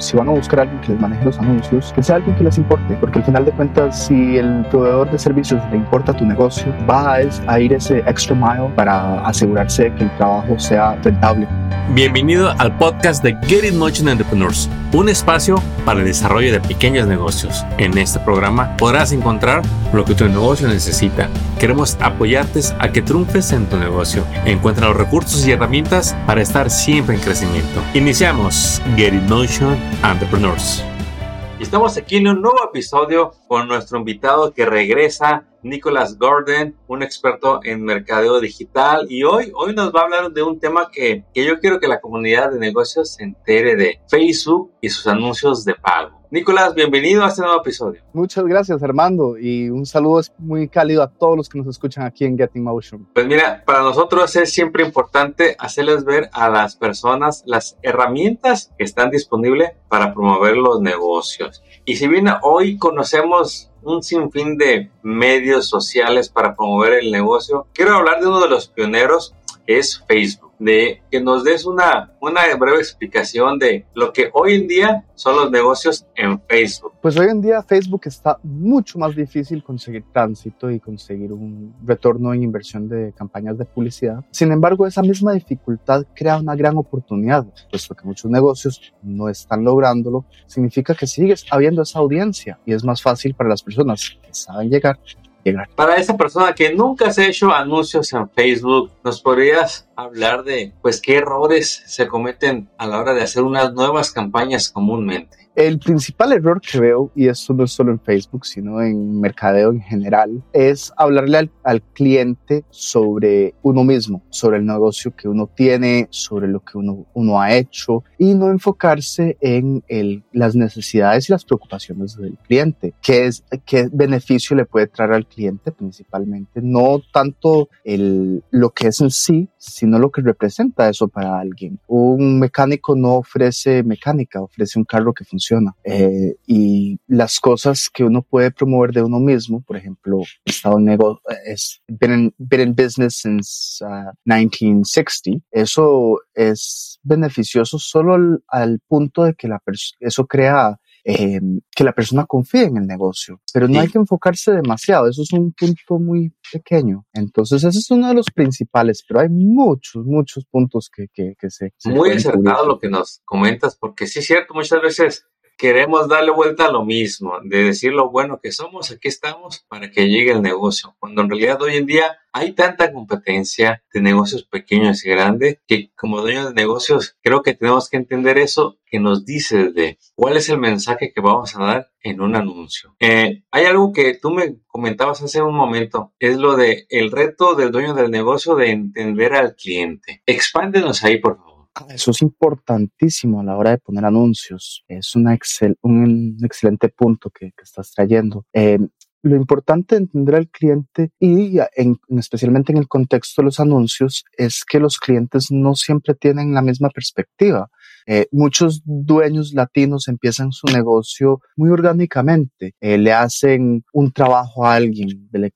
si van a buscar a alguien que les maneje los anuncios, que sea alguien que les importe, porque al final de cuentas, si el proveedor de servicios le importa tu negocio, va a ir ese extra mile para asegurarse de que el trabajo sea rentable. Bienvenido al podcast de Get It Motion Entrepreneurs, un espacio para el desarrollo de pequeños negocios. En este programa podrás encontrar lo que tu negocio necesita. Queremos apoyarte a que triunfes en tu negocio. Encuentra los recursos y herramientas para estar siempre en crecimiento. Iniciamos Get It Motion Entrepreneurs. Estamos aquí en un nuevo episodio con nuestro invitado que regresa, Nicholas Gordon, un experto en mercadeo digital. Y hoy, hoy nos va a hablar de un tema que, que yo quiero que la comunidad de negocios se entere de Facebook y sus anuncios de pago. Nicolás, bienvenido a este nuevo episodio. Muchas gracias, Armando, y un saludo muy cálido a todos los que nos escuchan aquí en Getting Motion. Pues mira, para nosotros es siempre importante hacerles ver a las personas las herramientas que están disponibles para promover los negocios. Y si bien hoy conocemos un sinfín de medios sociales para promover el negocio, quiero hablar de uno de los pioneros, es Facebook de que nos des una, una breve explicación de lo que hoy en día son los negocios en Facebook. Pues hoy en día Facebook está mucho más difícil conseguir tránsito y conseguir un retorno en inversión de campañas de publicidad. Sin embargo, esa misma dificultad crea una gran oportunidad, puesto que muchos negocios no están lográndolo, significa que sigues habiendo esa audiencia y es más fácil para las personas que saben llegar para esa persona que nunca has hecho anuncios en Facebook, ¿nos podrías hablar de pues qué errores se cometen a la hora de hacer unas nuevas campañas comúnmente? El principal error que veo, y esto no es solo en Facebook, sino en mercadeo en general, es hablarle al, cliente sobre uno mismo, sobre el negocio que uno tiene, sobre lo que uno, uno ha hecho, y no enfocarse en el, las necesidades y las preocupaciones del cliente. ¿Qué, es, ¿Qué beneficio le puede traer al cliente principalmente? No tanto el, lo que es en sí, sino lo que representa eso para alguien. Un mecánico no ofrece mecánica, ofrece un carro que funciona eh, y las cosas que uno puede promover de uno mismo, por ejemplo, estado en negocio, es been in, business since 1960, uh, eso es beneficioso solo al, punto de que la eso crea eh, que la persona confíe en el negocio, pero no hay que enfocarse demasiado, eso es un punto muy pequeño. Entonces, ese es uno de los principales, pero hay muchos, muchos puntos que, que, que se... Muy acertado lo que nos comentas, porque sí es cierto, muchas veces queremos darle vuelta a lo mismo, de decir lo bueno que somos, aquí estamos para que llegue el negocio, cuando en realidad hoy en día hay tanta competencia de negocios pequeños y grandes que como dueños de negocios creo que tenemos que entender eso que nos dice de cuál es el mensaje que vamos a dar en un anuncio. Eh, hay algo que tú me comentabas hace un momento, es lo de el reto del dueño del negocio de entender al cliente. Expándenos ahí, por favor. Ah, eso es importantísimo a la hora de poner anuncios. Es una un excelente punto que, estás trayendo. Eh, lo importante de entender al cliente y especialmente en el contexto de los anuncios es que los clientes no siempre tienen la misma perspectiva. Eh, muchos dueños latinos empiezan su negocio muy orgánicamente. Eh, le hacen un trabajo a alguien de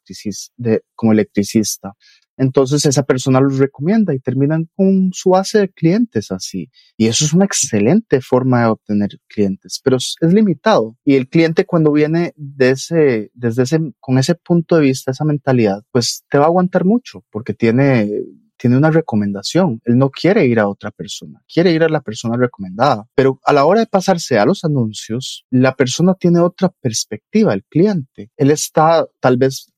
de, como electricista entonces esa persona los recomienda y terminan con su base de clientes así. Y eso es una excelente forma de obtener clientes, pero es, limitado. Y el cliente cuando viene de ese, desde ese, con ese punto de vista, esa mentalidad, pues te va a aguantar mucho porque tiene, tiene una recomendación. Él no quiere ir a otra persona, quiere ir a la persona recomendada. Pero a la hora de pasarse a los anuncios, la persona tiene otra perspectiva, el cliente. Él está tal vez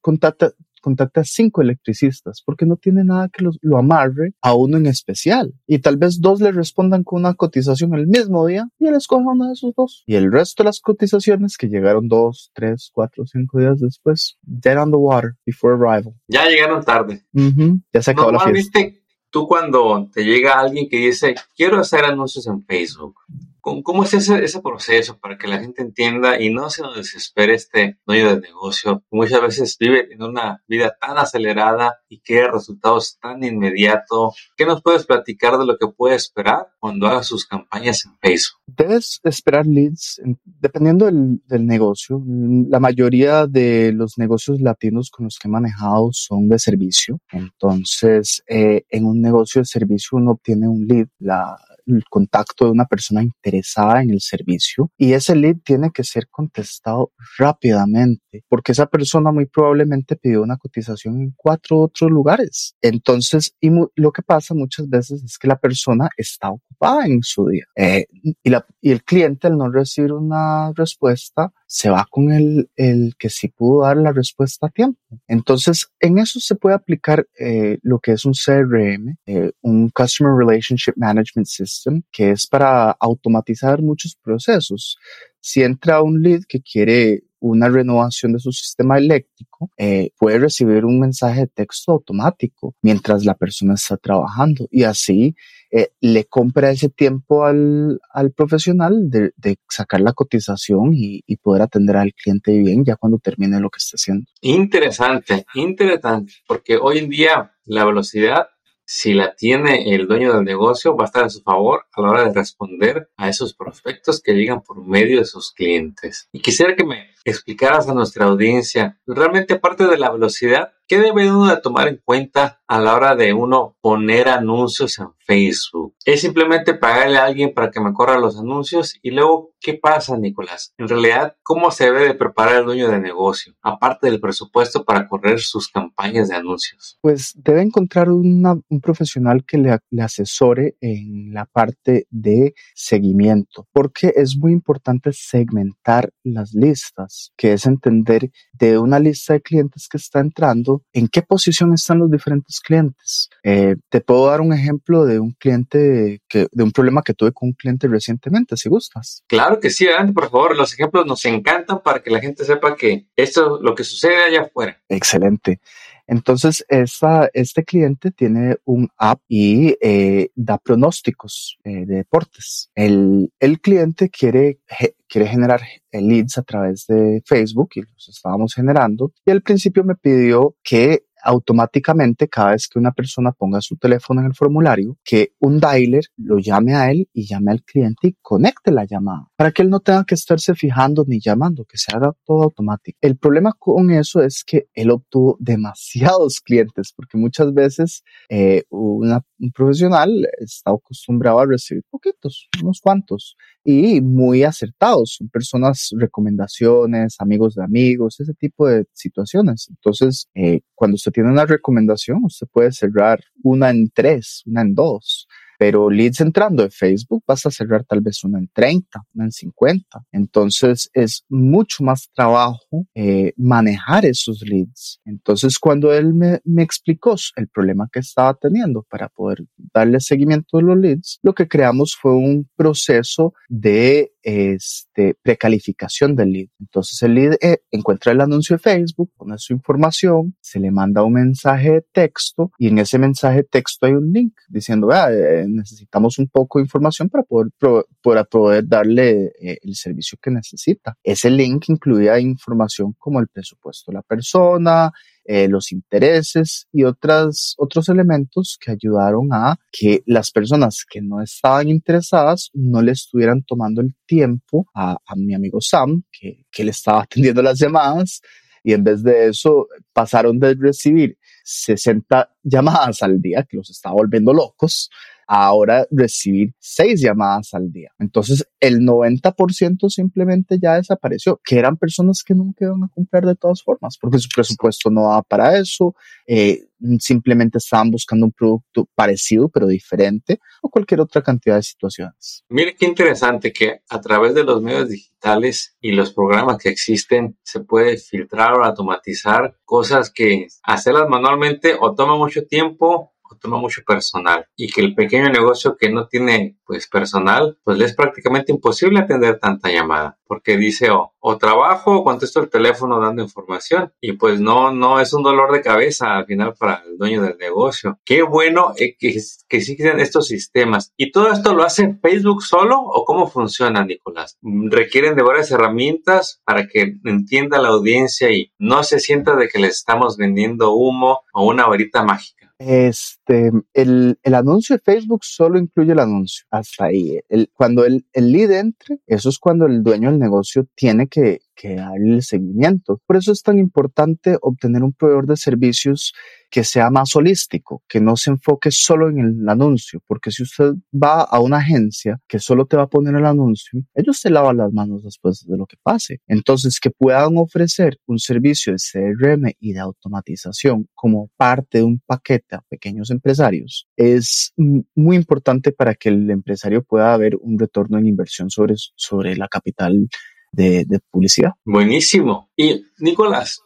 contacta, contacta a cinco electricistas porque no tiene nada que lo amarre a uno en especial. Y tal vez dos le respondan con una cotización el mismo día y él escoge uno de esos dos. Y el resto de las cotizaciones que llegaron dos, tres, cuatro, cinco días después, dead on the water before arrival. Ya llegaron tarde. Ya se acabó la fiesta. Tú cuando te llega alguien que dice, quiero hacer anuncios en Facebook, ¿Cómo, es ese, ese, proceso para que la gente entienda y no se nos desespere este dueño de negocio? Muchas veces vive en una vida tan acelerada y quiere resultados tan inmediatos. ¿Qué nos puedes platicar de lo que puede esperar cuando haga sus campañas en Facebook? Debes esperar leads dependiendo del, del negocio. La mayoría de los negocios latinos con los que he manejado son de servicio. Entonces, eh, en un negocio de servicio uno obtiene un lead. La, el contacto de una persona interesada en el servicio y ese lead tiene que ser contestado rápidamente porque esa persona muy probablemente pidió una cotización en cuatro otros lugares. Entonces, y lo que pasa muchas veces es que la persona está ocupada en su día eh, y, la, y el cliente al no recibir una respuesta se va con el, el que sí pudo dar la respuesta a tiempo. Entonces, en eso se puede aplicar eh, lo que es un CRM, eh, un Customer Relationship Management System, que es para automatizar muchos procesos. Si entra un lead que quiere una renovación de su sistema eléctrico, eh, puede recibir un mensaje de texto automático mientras la persona está trabajando y así eh, le compra ese tiempo al, al profesional de, sacar la cotización y, y, poder atender al cliente bien ya cuando termine lo que esté haciendo. Interesante, interesante, porque hoy en día la velocidad si la tiene el dueño del negocio, va a estar a su favor a la hora de responder a esos prospectos que llegan por medio de sus clientes. Y quisiera que me explicaras a nuestra audiencia, realmente aparte de la velocidad, ¿qué debe uno tomar en cuenta a la hora de uno poner anuncios en Facebook? ¿Es simplemente pagarle a alguien para que me corra los anuncios? Y luego, ¿qué pasa, Nicolás? En realidad, ¿cómo se debe de preparar el dueño de negocio, aparte del presupuesto para correr sus campañas de anuncios? Pues debe encontrar un profesional que le asesore en la parte de seguimiento, porque es muy importante segmentar las listas, que es entender de una lista de clientes que está entrando, en qué posición están los diferentes clientes. Eh, te puedo dar un ejemplo de un cliente, que, de un problema que tuve con un cliente recientemente, si gustas. Claro que sí, adelante, por favor. Los ejemplos nos encantan para que la gente sepa que esto es lo que sucede allá afuera. Excelente. Entonces, esta, este cliente tiene un app y eh, da pronósticos eh, de deportes. El, el cliente quiere, quiere generar leads a través de Facebook y los estábamos generando. Y al principio me pidió que automáticamente cada vez que una persona ponga su teléfono en el formulario, que un dialer lo llame a él y llame al cliente y conecte la llamada para que él no tenga que estarse fijando ni llamando, que se haga todo automático. El problema con eso es que él obtuvo demasiados clientes porque muchas veces eh, una, un profesional está acostumbrado a recibir poquitos, unos cuantos y muy acertados. Son personas, recomendaciones, amigos de amigos, ese tipo de situaciones. Entonces, eh, cuando usted tiene una recomendación, usted puede cerrar una en tres, una en dos. Pero leads entrando de Facebook vas a cerrar tal vez una en 30, una en 50. Entonces es mucho más trabajo eh, manejar esos leads. Entonces cuando él me, me explicó el problema que estaba teniendo para poder darle seguimiento a los leads, lo que creamos fue un proceso de este, precalificación del lead. Entonces el lead eh, encuentra el anuncio de Facebook, pone su información, se le manda un mensaje de texto y en ese mensaje de texto hay un link diciendo, ah, eh, necesitamos un poco de información para poder, para poder darle eh, el servicio que necesita. Ese link incluía información como el presupuesto de la persona, eh, los intereses y otras, otros elementos que ayudaron a que las personas que no estaban interesadas no le estuvieran tomando el tiempo a, a mi amigo Sam, que, que le estaba atendiendo las llamadas, y en vez de eso pasaron de recibir 60 llamadas al día, que los estaba volviendo locos, ahora recibir seis llamadas al día. Entonces, el 90% simplemente ya desapareció, que eran personas que nunca iban a comprar de todas formas, porque su presupuesto no daba para eso, eh, simplemente estaban buscando un producto parecido pero diferente o cualquier otra cantidad de situaciones. Mire qué interesante que a través de los medios digitales y los programas que existen se puede filtrar o automatizar cosas que hacerlas manualmente o toma mucho tiempo toma mucho personal y que el pequeño negocio que no tiene pues personal, pues le es prácticamente imposible atender tanta llamada porque dice o, o trabajo o contesto el teléfono dando información y pues no, no es un dolor de cabeza al final para el dueño del negocio. Qué bueno eh, que, que existen estos sistemas. ¿Y todo esto lo hace Facebook solo o cómo funciona, Nicolás? ¿Requieren de varias herramientas para que entienda la audiencia y no se sienta de que les estamos vendiendo humo o una varita mágica? Es este, el, el, anuncio de Facebook solo incluye el anuncio, hasta ahí. El, cuando el, el lead entre, eso es cuando el dueño del negocio tiene que, que darle el seguimiento. Por eso es tan importante obtener un proveedor de servicios que sea más holístico, que no se enfoque solo en el anuncio, porque si usted va a una agencia que solo te va a poner el anuncio, ellos se lavan las manos después de lo que pase. Entonces, que puedan ofrecer un servicio de CRM y de automatización como parte de un paquete a pequeños empresarios es muy importante para que el empresario pueda ver un retorno en inversión sobre, sobre la capital de, publicidad. Buenísimo. Y Nicolás,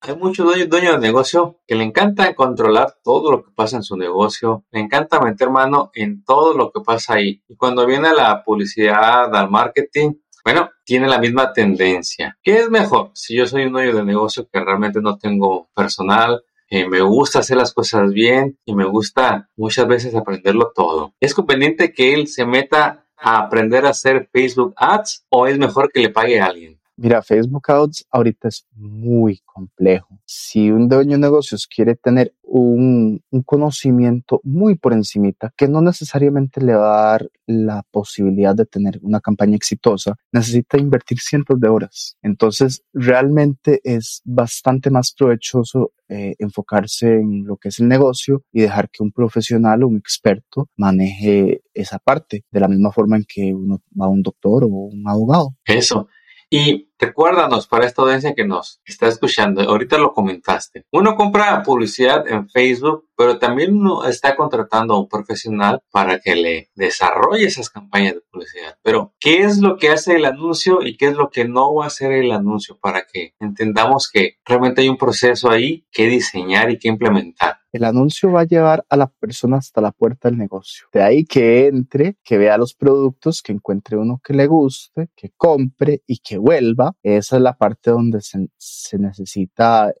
hay muchos dueños, de negocio que le encanta controlar todo lo que pasa en su negocio, le encanta meter mano en todo lo que pasa ahí. Y cuando viene la publicidad, al marketing, bueno, tiene la misma tendencia. ¿Qué es mejor? Si yo soy un dueño de negocio que realmente no tengo personal, eh, me gusta hacer las cosas bien y me gusta muchas veces aprenderlo todo. Es conveniente que él se meta a aprender a hacer Facebook Ads o es mejor que le pague a alguien? Mira, Facebook Ads ahorita es muy complejo. Si un dueño de negocios quiere tener un, conocimiento muy por encimita, que no necesariamente le va a dar la posibilidad de tener una campaña exitosa, necesita invertir cientos de horas. Entonces, realmente es bastante más provechoso eh, enfocarse en lo que es el negocio y dejar que un profesional o un experto maneje esa parte, de la misma forma en que uno va a un doctor o un abogado. Eso. Y recuérdanos para esta audiencia que nos está escuchando, ahorita lo comentaste. Uno compra publicidad en Facebook, pero también uno está contratando a un profesional para que le desarrolle esas campañas de publicidad. Pero, ¿qué es lo que hace el anuncio y qué es lo que no va a hacer el anuncio para que entendamos que realmente hay un proceso ahí que diseñar y que implementar? El anuncio va a llevar a la persona hasta la puerta del negocio. De ahí que entre, que vea los productos, que encuentre uno que le guste, que compre y que vuelva. Esa es la parte donde se, se necesita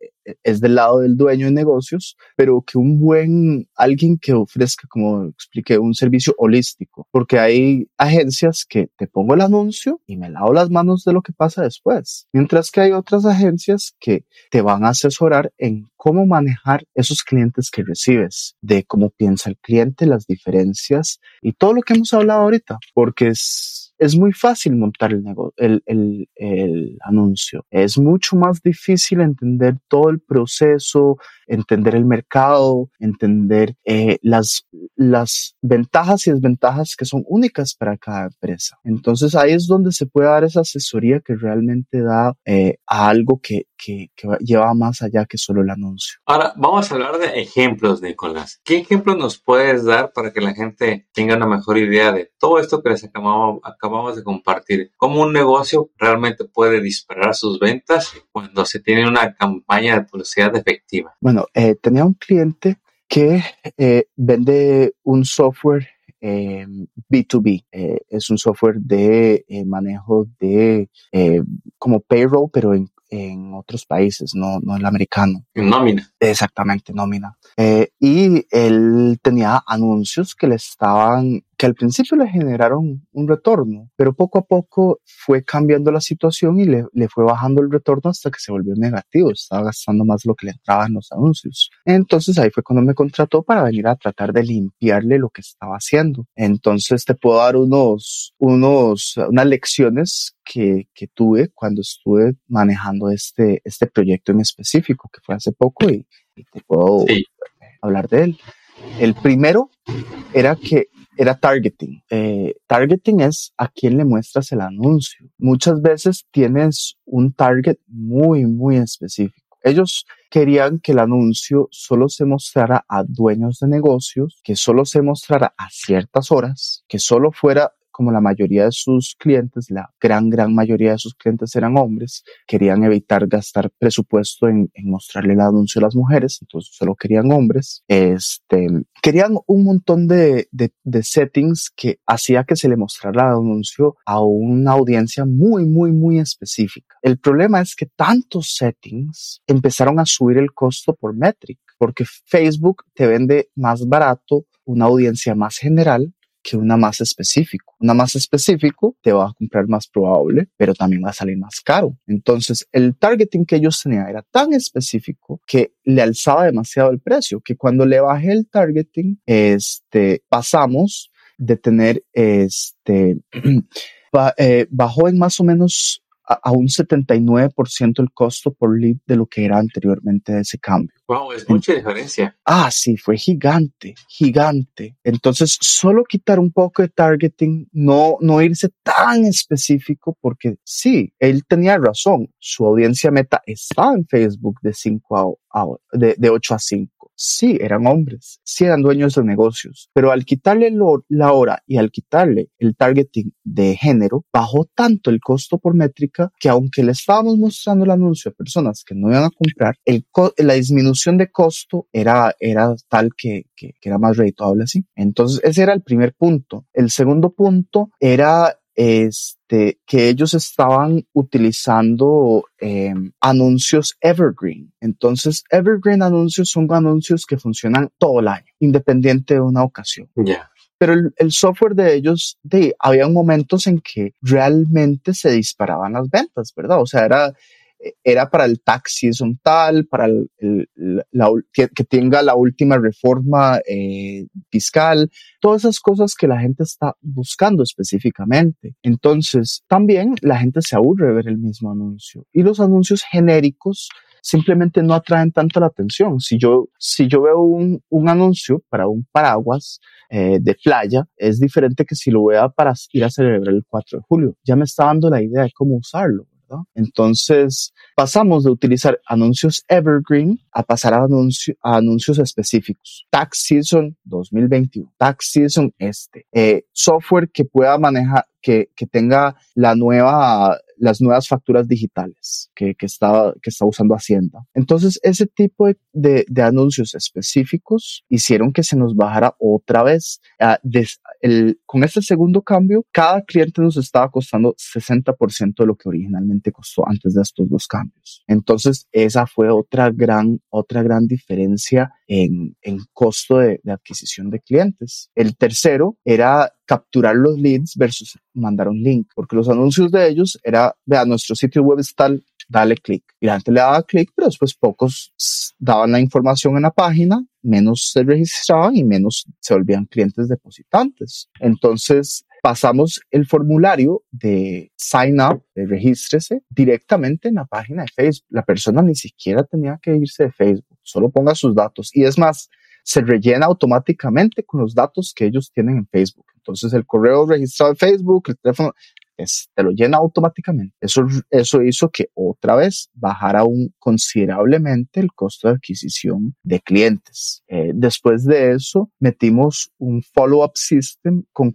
es del lado del dueño de negocios, pero que un buen, alguien que ofrezca, como expliqué, un servicio holístico, porque hay agencias que te pongo el anuncio y me lavo las manos de lo que pasa después, mientras que hay otras agencias que te van a asesorar en cómo manejar esos clientes que recibes, de cómo piensa el cliente, las diferencias y todo lo que hemos hablado ahorita, porque es es muy fácil montar el, el, el, el, anuncio. Es mucho más difícil entender todo el proceso, entender el mercado, entender eh, las, las ventajas y desventajas que son únicas para cada empresa. Entonces ahí es donde se puede dar esa asesoría que realmente da eh, a algo que, que, lleva más allá que solo el anuncio. Ahora vamos a hablar de ejemplos, Nicolás. ¿Qué ejemplos nos puedes dar para que la gente tenga una mejor idea de todo esto que les acabamos, acabamos de compartir? ¿Cómo un negocio realmente puede disparar sus ventas cuando se tiene una campaña de publicidad efectiva? Eh, tenía un cliente que eh, vende un software B2B. Eh, es un software de manejo de como payroll, pero en, en otros países, no, no el americano. En nómina. Exactamente, nómina. y él tenía anuncios que le estaban que al principio le generaron un retorno, pero poco a poco fue cambiando la situación y le, le, fue bajando el retorno hasta que se volvió negativo, estaba gastando más lo que le entraba en los anuncios. Entonces ahí fue cuando me contrató para venir a tratar de limpiarle lo que estaba haciendo. Entonces te puedo dar unos, unos, unas lecciones que, que tuve cuando estuve manejando este, este proyecto en específico, que fue hace poco y, te puedo hablar de él. El primero era que era targeting. Eh, targeting es a quién le muestras el anuncio. Muchas veces tienes un target muy, muy específico. Ellos querían que el anuncio solo se mostrara a dueños de negocios, que solo se mostrara a ciertas horas, que solo fuera como la mayoría de sus clientes, la gran, gran mayoría de sus clientes eran hombres, querían evitar gastar presupuesto en, mostrarle el anuncio a las mujeres, entonces solo querían hombres. Este, querían un montón de, de, de settings que hacía que se le mostrara el anuncio a una audiencia muy, muy, muy específica. El problema es que tantos settings empezaron a subir el costo por metric, porque Facebook te vende más barato una audiencia más general que una más específico. Una más específico te va a comprar más probable, pero también va a salir más caro. Entonces, el targeting que ellos tenían era tan específico que le alzaba demasiado el precio, que cuando le bajé el targeting, este, pasamos de tener este, eh, bajó en más o menos a, un 79% el costo por lead de lo que era anteriormente ese cambio. Wow, es mucha diferencia. Ah, sí, fue gigante, gigante. Entonces, solo quitar un poco de targeting, no, no irse tan específico, porque sí, él tenía razón. Su audiencia meta está en Facebook de 5 a, de, de 8 a 5 sí eran hombres, sí eran dueños de negocios, pero al quitarle la hora y al quitarle el targeting de género, bajó tanto el costo por métrica que aunque le estábamos mostrando el anuncio a personas que no iban a comprar, la disminución de costo era, era tal que, que, que era más redituable así. Entonces ese era el primer punto. El segundo punto era este, que ellos estaban utilizando em, anuncios evergreen. Entonces, evergreen anuncios son anuncios que funcionan todo el año, independiente de una ocasión. Pero el, software de ellos, de, había momentos en que realmente se disparaban las ventas, ¿verdad? O sea, era, era para el taxi tal, para el, la, que, tenga la última reforma eh, fiscal, todas esas cosas que la gente está buscando específicamente. Entonces, también la gente se aburre de ver el mismo anuncio. Y los anuncios genéricos simplemente no atraen tanto la atención. Si yo, si yo veo un, un anuncio para un paraguas eh, de playa, es diferente que si lo vea para ir a celebrar el 4 de julio. Ya me está dando la idea de cómo usarlo. Entonces, pasamos de utilizar anuncios evergreen a pasar a, anuncios específicos. Tax Season 2021, Tax Season este, eh, software que pueda manejar, que, que tenga la nueva, las nuevas facturas digitales que, que, está, que está usando Hacienda. Entonces, ese tipo de, de, anuncios específicos hicieron que se nos bajara otra vez. Uh, el, con este segundo cambio, cada cliente nos estaba costando 60% de lo que originalmente costó antes de estos dos cambios. Entonces, esa fue otra gran, otra gran diferencia en, en costo de, de adquisición de clientes. El tercero era capturar los leads versus mandar un link, porque los anuncios de ellos era, vea, nuestro sitio web es tal, dale clic. Y la gente le daba clic, pero después pocos daban la información en la página, menos se registraban y menos se volvían clientes depositantes. Entonces, pasamos el formulario de sign up, de regístrese, directamente en la página de Facebook. La persona ni siquiera tenía que irse de Facebook, solo ponga sus datos. Y es más, se rellena automáticamente con los datos que ellos tienen en Facebook. Entonces el correo registrado en Facebook, el teléfono, te lo llena automáticamente. Eso, eso hizo que otra vez bajara un, considerablemente el costo de adquisición de clientes. Eh, después de eso, metimos un follow-up system con,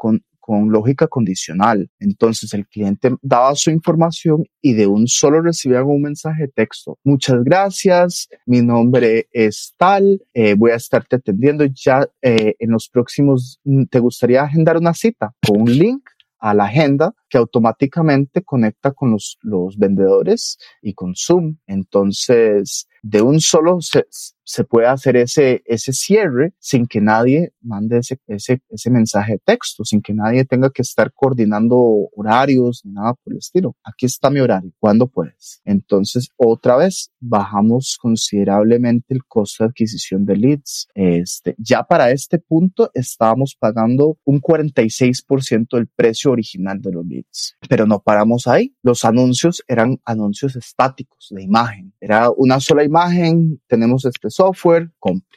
con lógica condicional. Entonces el cliente daba su información y de un solo recibía un mensaje de texto. Muchas gracias, mi nombre es tal, eh, voy a estarte atendiendo ya eh, en los próximos, ¿te gustaría agendar una cita con un link? a la agenda que automáticamente conecta con los, los vendedores y con Zoom. Entonces, de un solo se, se puede hacer ese, ese cierre sin que nadie mande ese, ese, ese mensaje de texto, sin que nadie tenga que estar coordinando horarios ni nada por el estilo. Aquí está mi horario, ¿cuándo puedes? Entonces, otra vez, bajamos considerablemente el costo de adquisición de leads. Este, ya para este punto estábamos pagando un 46% del precio original de los leads, pero no paramos ahí. Los anuncios eran anuncios estáticos de imagen. Era una sola imagen, tenemos este software.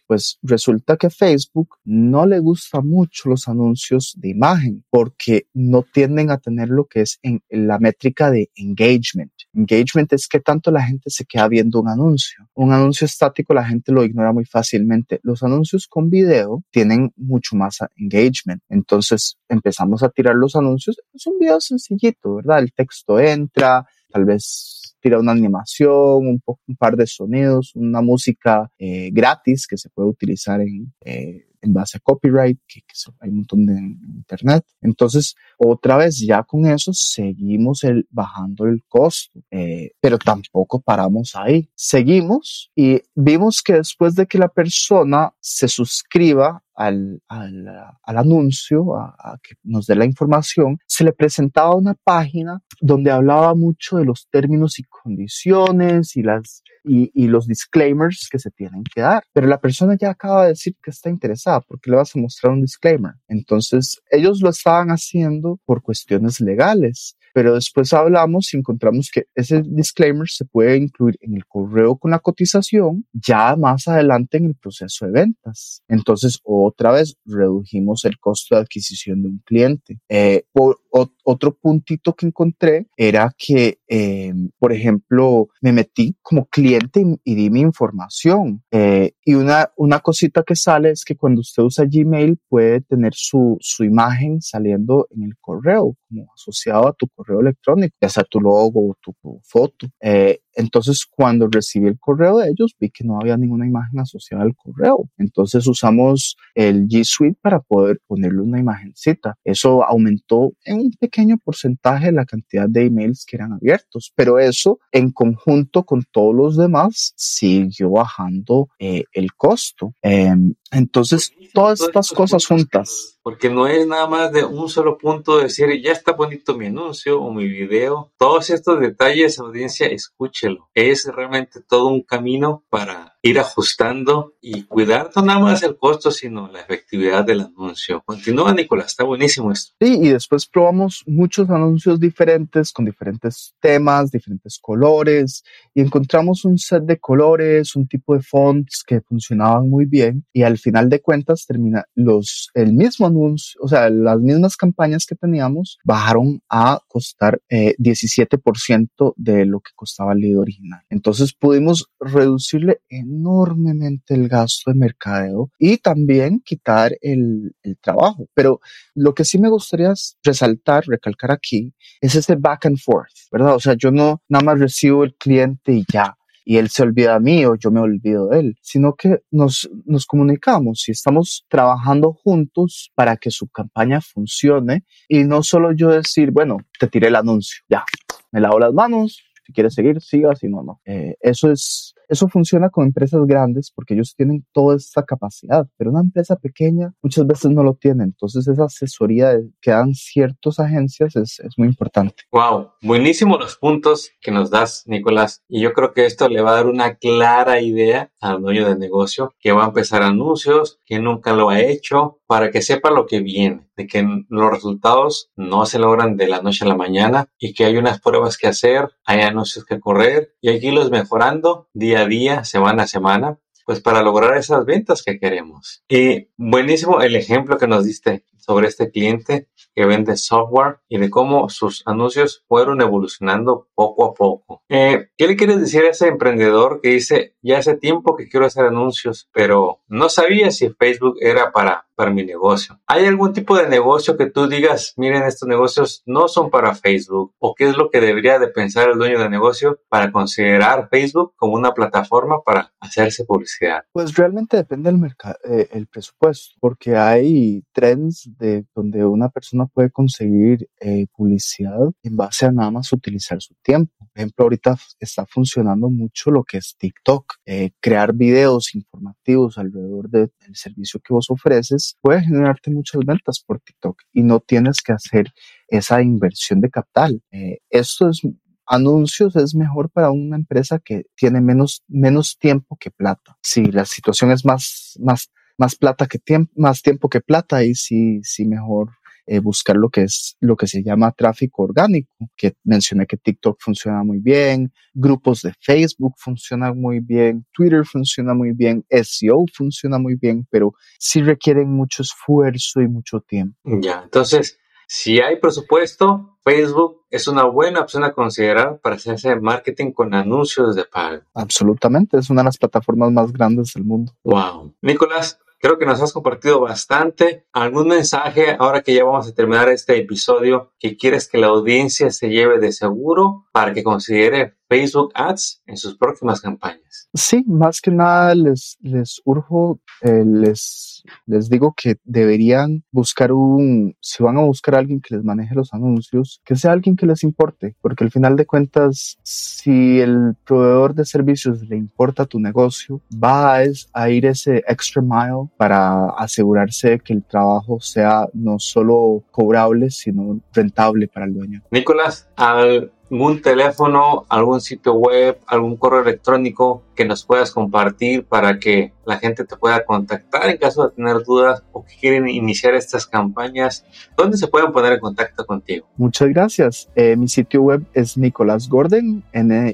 Pues resulta que Facebook no le gusta mucho los anuncios de imagen porque no tienden a tener lo que es en, la métrica de engagement. Engagement es que tanto la gente se queda viendo un anuncio. Un anuncio estático la gente lo ignora muy fácilmente. Los anuncios con video tienen mucho más engagement. Entonces empezamos a tirar los anuncios. Es un video sencillito, ¿verdad? El texto entra, tal vez tira una animación, un, par de sonidos, una música eh, gratis que se puede utilizar en, eh, base a copyright, que, hay un montón de internet. Entonces, otra vez, ya con eso seguimos bajando el costo, eh, pero tampoco paramos ahí. Seguimos y vimos que después de que la persona se suscriba al, al, al anuncio, a, que nos dé la información, se le presentaba una página donde hablaba mucho de los términos y condiciones y las y, los disclaimers que se tienen que dar. Pero la persona ya acaba de decir que está interesada, porque le vas a mostrar un disclaimer? Entonces, ellos lo estaban haciendo por cuestiones legales. Pero después hablamos y encontramos que ese disclaimer se puede incluir en el correo con la cotización ya más adelante en el proceso de ventas. Entonces, otra vez redujimos el costo de adquisición de un cliente. Eh, por, otro puntito que encontré era que, eh, por ejemplo, me metí como cliente y, y di mi información. Eh, y una, una cosita que sale es que cuando usted usa Gmail puede tener su, su imagen saliendo en el correo, como asociado a tu correo electrónico, ya sea tu logo o tu, tu foto. Eh, entonces, cuando recibí el correo de ellos, vi que no había ninguna imagen asociada al correo. Entononces, usamos el G Suite para poder ponerle una imagencita. Eso aumentó en un pequeño porcentaje la cantidad de emails que eran abiertos, pero eso en conjunto con todos los demás siguió bajando eh, el costo. Eh, entonces, todas estas cosas juntas. Porque no es nada más de un solo punto de decir, ya está bonito mi anuncio o mi video. Todos estos detalles, audiencia, escúchelo. Es realmente todo un camino para ir ajustando y cuidar no nada más el costo, sino la efectividad del anuncio. Continúa, Nicolás, está buenísimo esto. Sí, y después probamos muchos anuncios diferentes con diferentes temas, diferentes colores y encontramos un set de colores, un tipo de fonts que funcionaban muy bien y al final de cuentas termina los el mismo anuncio, o sea, las mismas campañas que teníamos bajaron a costar eh, 17% de lo que costaba el lead original. Entonces pudimos reducirle enormemente el gasto de mercadeo y también quitar el, el trabajo. Pero lo que sí me gustaría resaltar, recalcar aquí, es ese back and forth, ¿verdad? O sea, yo no nada más recibo el cliente y ya y él se olvida de mí o yo me olvido de él, sino que nos, nos comunicamos y estamos trabajando juntos para que su campaña funcione y no solo yo decir, bueno, te tiré el anuncio, ya, me lavo las manos, si quieres seguir, siga, si no, no. Eh, eso es, eso funciona con empresas grandes porque ellos tienen toda esta capacidad, pero una empresa pequeña muchas veces no lo tiene. Entonces esa asesoría que dan ciertas agencias es, muy importante. Wow, buenísimos los puntos que nos das, Nicolás. Y yo creo que esto le va a dar una clara idea al dueño de negocio que va a empezar anuncios, que nunca lo ha hecho, para que sepa lo que viene, de que los resultados no se logran de la noche a la mañana y que hay unas pruebas que hacer, hay anuncios que correr y hay que irlos mejorando día a día, semana a semana, pues para lograr esas ventas que queremos. Y buenísimo el ejemplo que nos diste sobre este cliente que vende software y de cómo sus anuncios fueron evolucionando poco a poco. Eh, ¿Qué le quieres decir a ese emprendedor que dice, ya hace tiempo que quiero hacer anuncios, pero no sabía si Facebook era para, para mi negocio? ¿Hay algún tipo de negocio que tú digas, miren, estos negocios no son para Facebook? ¿O qué es lo que debería de pensar el dueño de negocio para considerar Facebook como una plataforma para hacerse publicidad? Pues realmente depende del mercado, eh, el presupuesto, porque hay trends de donde una persona puede conseguir eh, publicidad en base a nada más utilizar su tiempo. Por ejemplo, ahorita está funcionando mucho lo que es TikTok. Eh, crear videos informativos alrededor de, del servicio que vos ofreces puede generarte muchas ventas por TikTok y no tienes que hacer esa inversión de capital. Eh, esto es anuncios es mejor para una empresa que tiene menos, menos tiempo que plata. Si la situación es más, más, más plata que tiempo, más tiempo que plata, ahí sí, sí mejor eh, buscar lo que es lo que se llama tráfico orgánico, que mencioné que TikTok funciona muy bien, grupos de Facebook funcionan muy bien, Twitter funciona muy bien, SEO funciona muy bien, pero sí requieren mucho esfuerzo y mucho tiempo. Ya, entonces, si hay presupuesto, Facebook es una buena opción a considerar para hacerse marketing con anuncios de pago. Absolutamente, es una de las plataformas más grandes del mundo. Wow. Nicolás, Creo que nos has compartido bastante. ¿Algún mensaje ahora que ya vamos a terminar este episodio que quieres que la audiencia se lleve de seguro para que considere Facebook Ads en sus próximas campañas? Sí, más que nada les, les urjo, eh, les, les digo que deberían buscar un, si van a buscar a alguien que les maneje los anuncios, que sea alguien que les importe, porque al final de cuentas, si el proveedor de servicios le importa tu negocio, va a, a ir ese extra mile para asegurarse de que el trabajo sea no solo cobrable, sino rentable para el dueño. Nicolás, algún teléfono, algún sitio web, algún correo electrónico que nos puedas compartir para que la gente te pueda contactar en caso de tener dudas o que quieren iniciar estas campañas. ¿Dónde se pueden poner en contacto contigo? Muchas gracias. Eh, mi sitio web es Nicolás Gordon, N-I-C-O-A,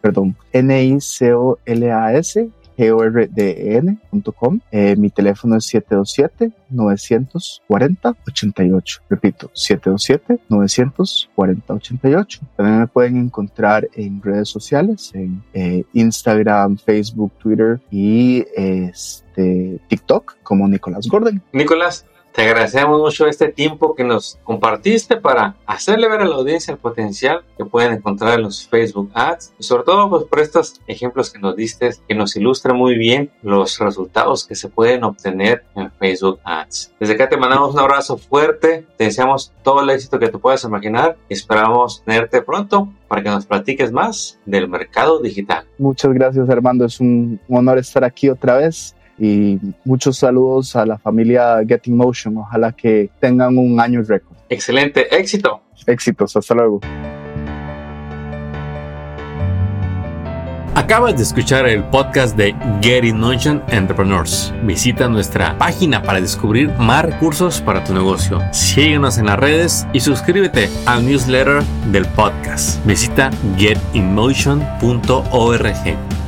perdón, N-I-C-O-L-A-S gordn.com. Eh, mi teléfono es 727-940-88. Repito, 727-940-88. También me pueden encontrar en redes sociales, en eh, Instagram, Facebook, Twitter y este, TikTok como Nicolás Gordon. Nicolás, te agradecemos mucho este tiempo que nos compartiste para hacerle ver a la audiencia el potencial que pueden encontrar en los Facebook Ads y sobre todo pues, por estos ejemplos que nos diste que nos ilustran muy bien los resultados que se pueden obtener en Facebook Ads. Desde acá te mandamos un abrazo fuerte, te deseamos todo el éxito que tú puedas imaginar y esperamos tenerte pronto para que nos platiques más del mercado digital. Muchas gracias Armando, es un honor estar aquí otra vez y muchos saludos a la familia Getting Motion. Ojalá que tengan un año récord. Excelente, éxito. Éxitos, hasta luego. Acabas de escuchar el podcast de Getting Motion Entrepreneurs. Visita nuestra página para descubrir más recursos para tu negocio. Síguenos en las redes y suscríbete al newsletter del podcast. Visita getinmotion.org.